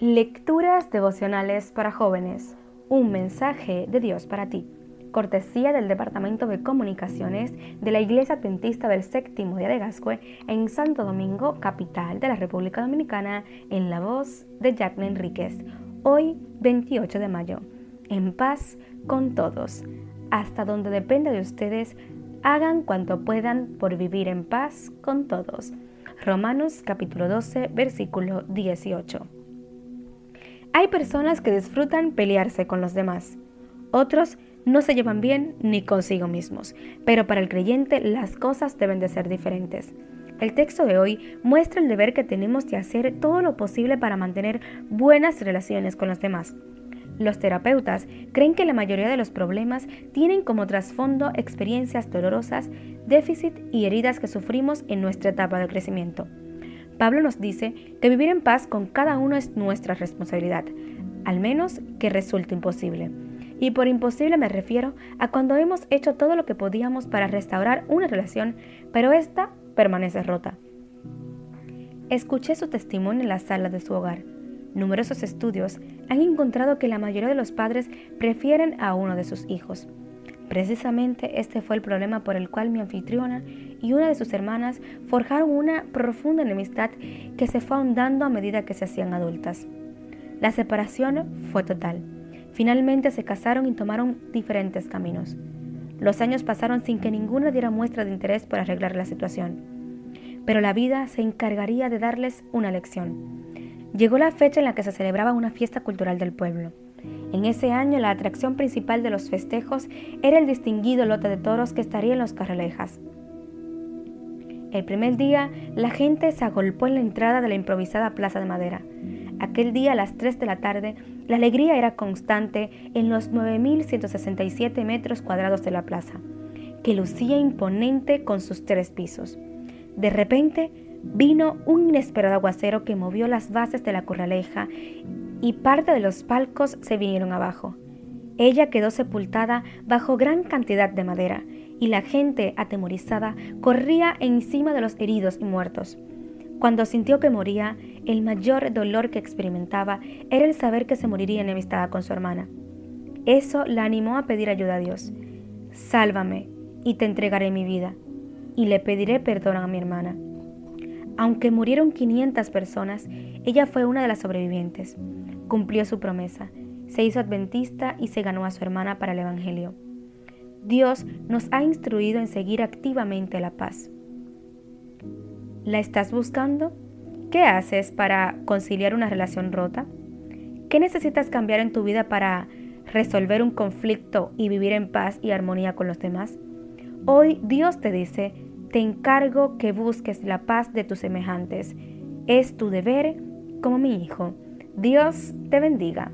Lecturas devocionales para jóvenes. Un mensaje de Dios para ti. Cortesía del Departamento de Comunicaciones de la Iglesia Adventista del Séptimo Día de Gascue en Santo Domingo, capital de la República Dominicana, en la voz de Jacqueline Enríquez. Hoy, 28 de mayo. En paz con todos. Hasta donde dependa de ustedes, hagan cuanto puedan por vivir en paz con todos. Romanos capítulo 12, versículo 18. Hay personas que disfrutan pelearse con los demás. Otros no se llevan bien ni consigo mismos, pero para el creyente las cosas deben de ser diferentes. El texto de hoy muestra el deber que tenemos de hacer todo lo posible para mantener buenas relaciones con los demás. Los terapeutas creen que la mayoría de los problemas tienen como trasfondo experiencias dolorosas, déficit y heridas que sufrimos en nuestra etapa de crecimiento. Pablo nos dice que vivir en paz con cada uno es nuestra responsabilidad, al menos que resulte imposible. Y por imposible me refiero a cuando hemos hecho todo lo que podíamos para restaurar una relación, pero esta permanece rota. Escuché su testimonio en la sala de su hogar. Numerosos estudios han encontrado que la mayoría de los padres prefieren a uno de sus hijos. Precisamente este fue el problema por el cual mi anfitriona y una de sus hermanas forjaron una profunda enemistad que se fue ahondando a medida que se hacían adultas. La separación fue total. Finalmente se casaron y tomaron diferentes caminos. Los años pasaron sin que ninguna diera muestra de interés por arreglar la situación. Pero la vida se encargaría de darles una lección. Llegó la fecha en la que se celebraba una fiesta cultural del pueblo. En ese año la atracción principal de los festejos era el distinguido lote de toros que estaría en los carrelejas. El primer día, la gente se agolpó en la entrada de la improvisada plaza de madera. Aquel día a las 3 de la tarde, la alegría era constante en los 9.167 metros cuadrados de la plaza, que lucía imponente con sus tres pisos. De repente, vino un inesperado aguacero que movió las bases de la corraleja y parte de los palcos se vinieron abajo. Ella quedó sepultada bajo gran cantidad de madera y la gente, atemorizada, corría encima de los heridos y muertos. Cuando sintió que moría, el mayor dolor que experimentaba era el saber que se moriría enemistada con su hermana. Eso la animó a pedir ayuda a Dios. Sálvame y te entregaré mi vida, y le pediré perdón a mi hermana. Aunque murieron 500 personas, ella fue una de las sobrevivientes cumplió su promesa, se hizo adventista y se ganó a su hermana para el Evangelio. Dios nos ha instruido en seguir activamente la paz. ¿La estás buscando? ¿Qué haces para conciliar una relación rota? ¿Qué necesitas cambiar en tu vida para resolver un conflicto y vivir en paz y armonía con los demás? Hoy Dios te dice, te encargo que busques la paz de tus semejantes. Es tu deber como mi hijo. Dios te bendiga.